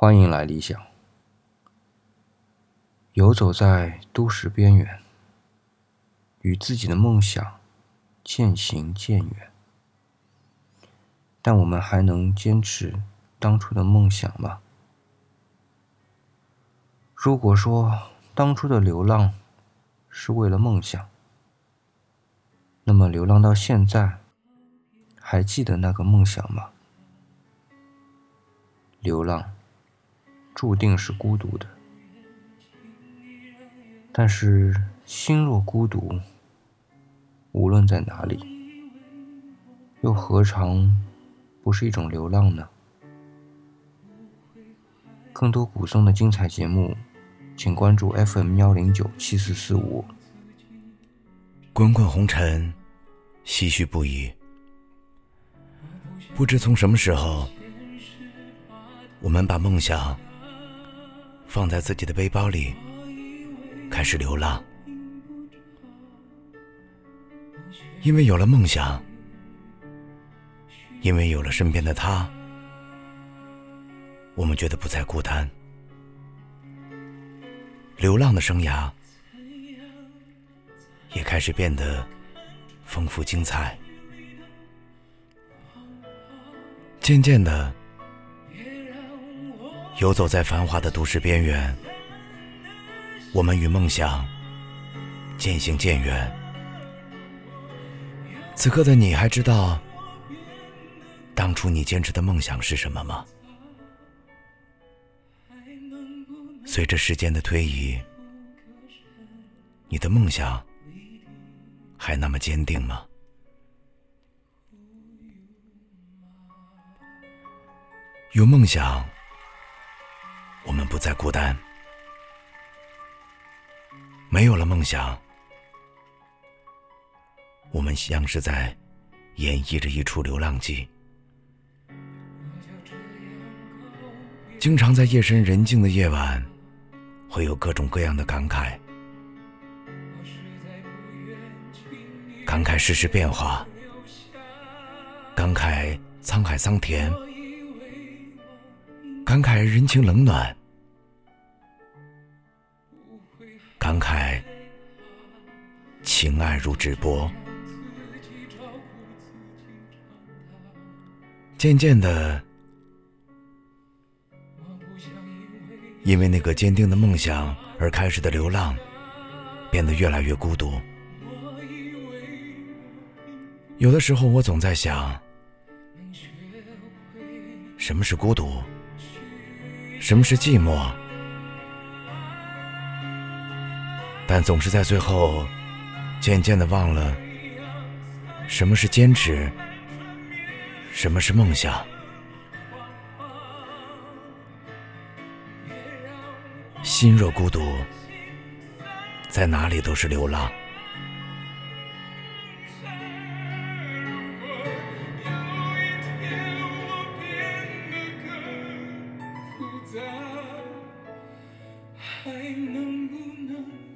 欢迎来理想，游走在都市边缘，与自己的梦想渐行渐远。但我们还能坚持当初的梦想吗？如果说当初的流浪是为了梦想，那么流浪到现在，还记得那个梦想吗？流浪注定是孤独的，但是心若孤独，无论在哪里，又何尝不是一种流浪呢？更多古颂的精彩节目，请关注 FM 幺零九七四四五。滚滚红尘，唏嘘不已。不知从什么时候。我们把梦想放在自己的背包里，开始流浪。因为有了梦想，因为有了身边的他，我们觉得不再孤单。流浪的生涯也开始变得丰富精彩。渐渐的。游走在繁华的都市边缘，我们与梦想渐行渐远。此刻的你还知道当初你坚持的梦想是什么吗？随着时间的推移，你的梦想还那么坚定吗？有梦想。我们不再孤单，没有了梦想，我们像是在演绎着一出流浪记。经常在夜深人静的夜晚，会有各种各样的感慨，感慨世事变化，感慨沧海桑田，感慨人情冷暖。感慨，情爱如纸波。渐渐的，因为那个坚定的梦想而开始的流浪，变得越来越孤独。有的时候，我总在想，什么是孤独？什么是寂寞？但总是在最后，渐渐的忘了什么是坚持，什么是梦想。心若孤独，在哪里都是流浪。还能不能？